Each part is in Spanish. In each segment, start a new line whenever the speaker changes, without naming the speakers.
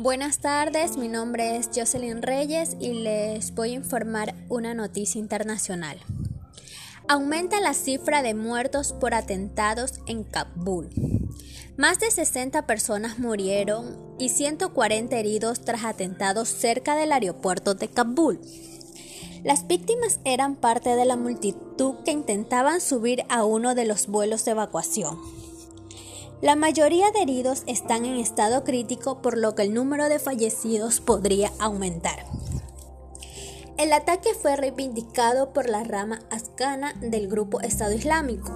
Buenas tardes, mi nombre es Jocelyn Reyes y les voy a informar una noticia internacional. Aumenta la cifra de muertos por atentados en Kabul. Más de 60 personas murieron y 140 heridos tras atentados cerca del aeropuerto de Kabul. Las víctimas eran parte de la multitud que intentaban subir a uno de los vuelos de evacuación. La mayoría de heridos están en estado crítico por lo que el número de fallecidos podría aumentar. El ataque fue reivindicado por la rama afgana del grupo Estado Islámico.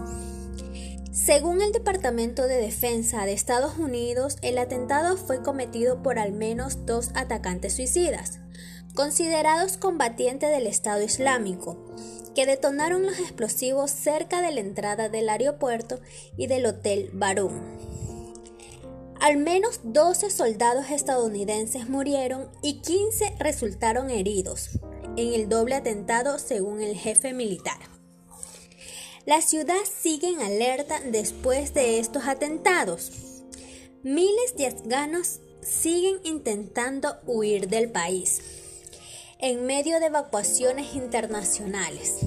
Según el Departamento de Defensa de Estados Unidos, el atentado fue cometido por al menos dos atacantes suicidas, considerados combatientes del Estado Islámico, que detonaron los explosivos cerca de la entrada del aeropuerto y del Hotel Barum. Al menos 12 soldados estadounidenses murieron y 15 resultaron heridos en el doble atentado según el jefe militar. La ciudad sigue en alerta después de estos atentados. Miles de afganos siguen intentando huir del país en medio de evacuaciones internacionales.